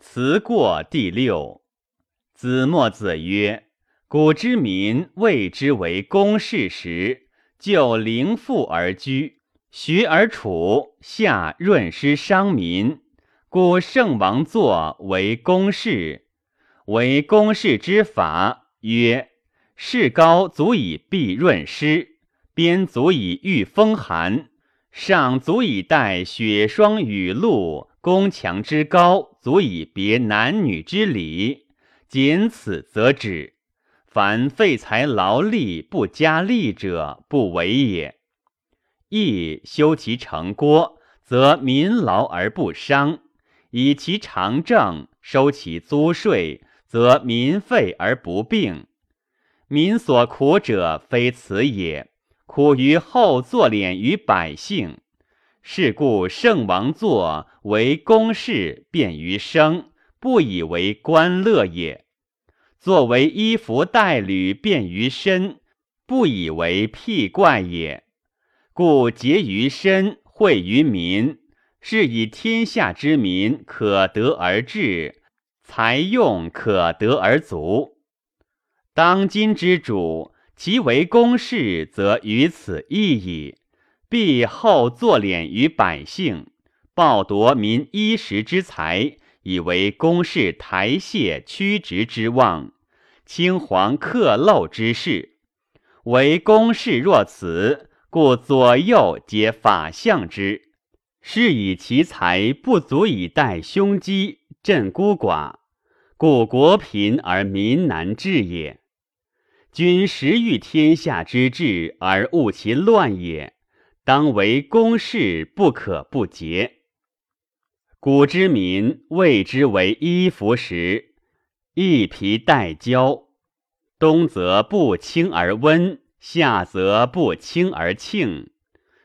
辞过第六。子墨子曰：“古之民谓之为公事时，就陵父而居，学而处，下润师伤民。故圣王作为公事，为公事之法曰：士高足以避润湿，边足以御风寒，上足以待雪霜雨露。”宫墙之高，足以别男女之礼，仅此则止。凡废材劳力不加力者，不为也。亦修其成郭，则民劳而不伤；以其常政，收其租税，则民费而不病。民所苦者，非此也，苦于后作敛于百姓。是故圣王作为公事，便于生，不以为官乐也；作为衣服带履，便于身，不以为辟怪也。故结于身，惠于民，是以天下之民可得而治，财用可得而足。当今之主，其为公事，则于此异矣。必后作敛于百姓，暴夺民衣食之财，以为公事台榭曲直之望，青黄克漏之事。为公事若此，故左右皆法相之。是以其才不足以待凶饥，镇孤寡，故国贫而民难治也。君实欲天下之治，而务其乱也。当为公事，不可不节。古之民谓之为衣服时，一皮带胶，冬则不轻而温，夏则不轻而庆。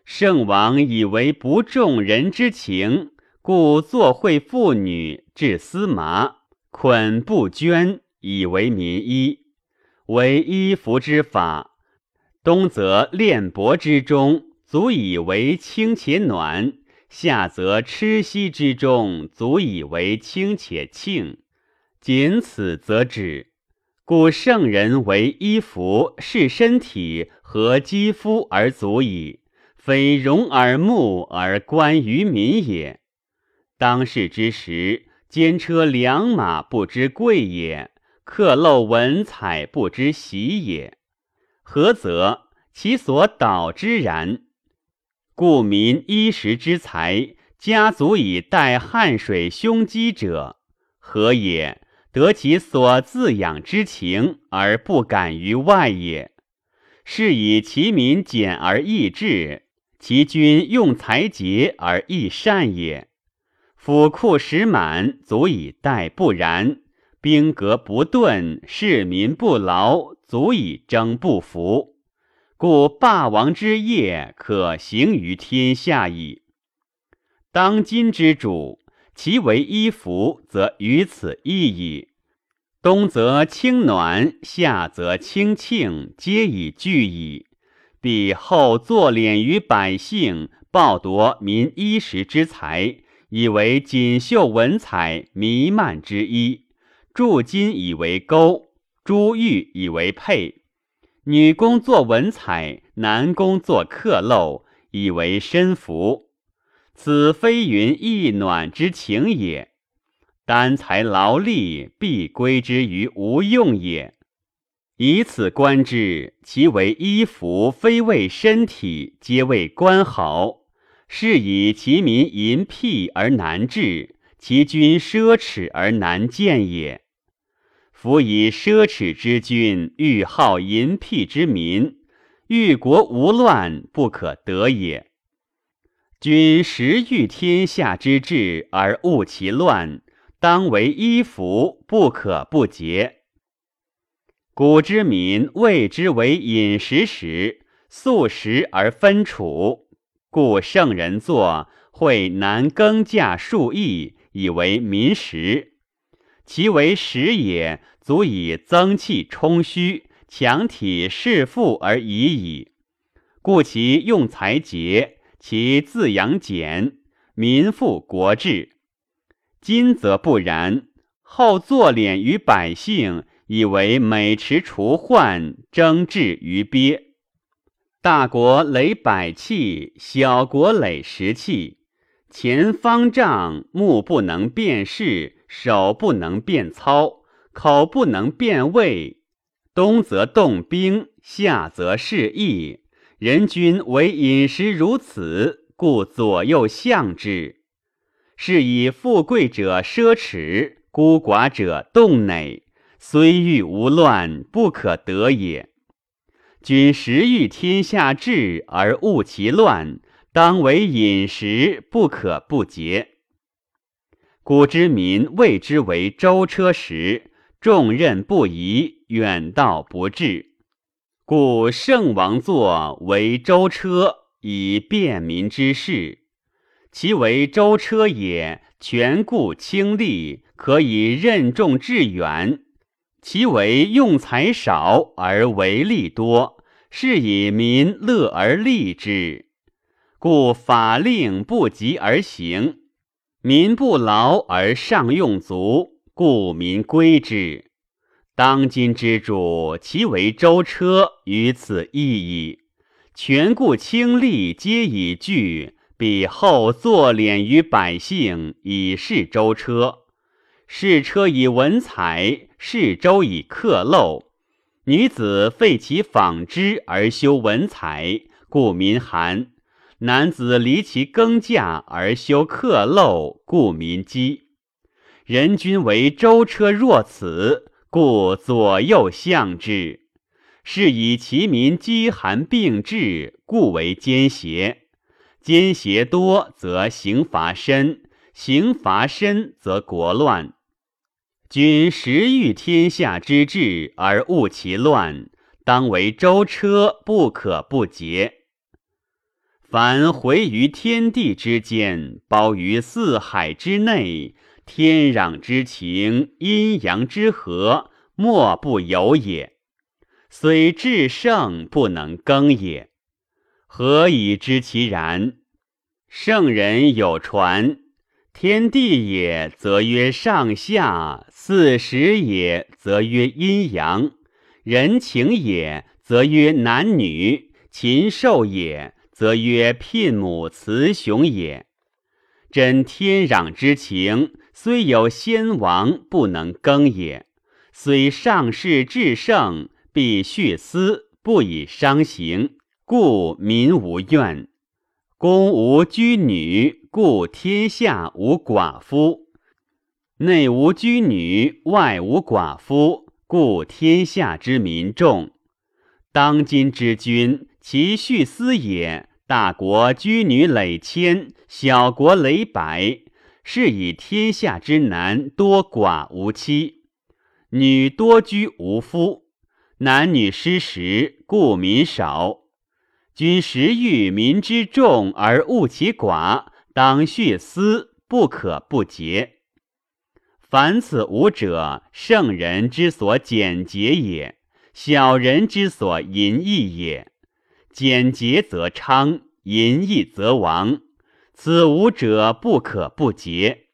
圣王以为不重人之情，故作会妇女制丝麻，捆布绢，以为民衣。为衣服之法，冬则练帛之中。足以为轻且暖，夏则吃息之中，足以为轻且庆，仅此则止。故圣人为衣服，是身体和肌肤而足矣，非容耳目而观于民也。当世之时，兼车良马不知贵也，刻镂文采不知喜也。何则？其所导之然。故民衣食之财，家足以待汉水凶饥者，何也？得其所自养之情，而不敢于外也。是以其民简而易治，其君用财节而易善也。府库实满，足以待不然；兵革不顿，士民不劳，足以征不服。故霸王之业可行于天下矣。当今之主，其为衣服，则于此异矣。冬则清暖，夏则清庆，皆以具矣。必后作敛于百姓，暴夺民衣食之财，以为锦绣文采弥漫之衣；铸金以为钩，珠玉以为佩。女工作文采，男工作刻镂，以为身服。此非云意暖之情也。单才劳力，必归之于无用也。以此观之，其为衣服，非为身体，皆为官豪。是以其民淫僻而难治，其君奢侈而难见也。夫以奢侈之君，欲好淫僻之民，欲国无乱，不可得也。君实欲天下之治，而恶其乱，当为衣服，不可不节。古之民谓之为饮食时，素食而分处，故圣人作会南耕稼数亿，以为民食。其为食也，足以增气充虚，强体适腹而已矣。故其用财节，其自养俭，民富国治。今则不然，后作敛于百姓，以为美持除患，争治于鳖。大国累百器，小国累十器。前方丈，目不能辨事，手不能变操，口不能变味。冬则动兵，夏则事役。人君为饮食如此，故左右相之。是以富贵者奢侈，孤寡者动馁。虽欲无乱，不可得也。君实欲天下治而务其乱，当为饮食，不可不节。古之民谓之为舟车时，重任不移，远道不至。故圣王作为舟车，以便民之事。其为舟车也，权固轻利，可以任重致远；其为用财少而为利多，是以民乐而利之。故法令不及而行，民不劳而上用足，故民归之。当今之主，其为舟车，于此意矣。权故轻利，皆以具。彼后坐敛于百姓，以示舟车；是车以文采，是舟以克陋。女子废其纺织而修文采，故民寒；男子离其耕稼而修克陋，故民饥。人君为舟车若此，故左右相之。是以其民饥寒并至，故为奸邪。奸邪多，则刑罚深；刑罚深，则国乱。君实欲天下之治而务其乱，当为舟车，不可不节。凡回于天地之间，包于四海之内，天壤之情，阴阳之和，莫不有也。虽至圣，不能更也。何以知其然？圣人有传：天地也，则曰上下；四时也，则曰阴阳；人情也，则曰男女；禽兽也，则曰聘母雌雄也。真天壤之情，虽有先王，不能更也；虽上世至圣，必恤私，不以伤行，故民无怨。公无居女，故天下无寡夫；内无居女，外无寡夫，故天下之民众。当今之君，其恤私也。大国居女累千，小国累百，是以天下之男多寡无妻，女多居无夫，男女失时，故民少。君实欲民之众而务其寡，当恤私，不可不节。凡此五者，圣人之所简洁也，小人之所淫逸也。俭节则昌，淫逸则亡。此五者，不可不节。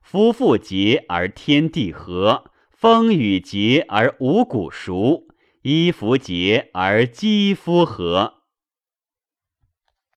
夫妇节而天地和，风雨节而五谷熟，衣服节而肌肤和。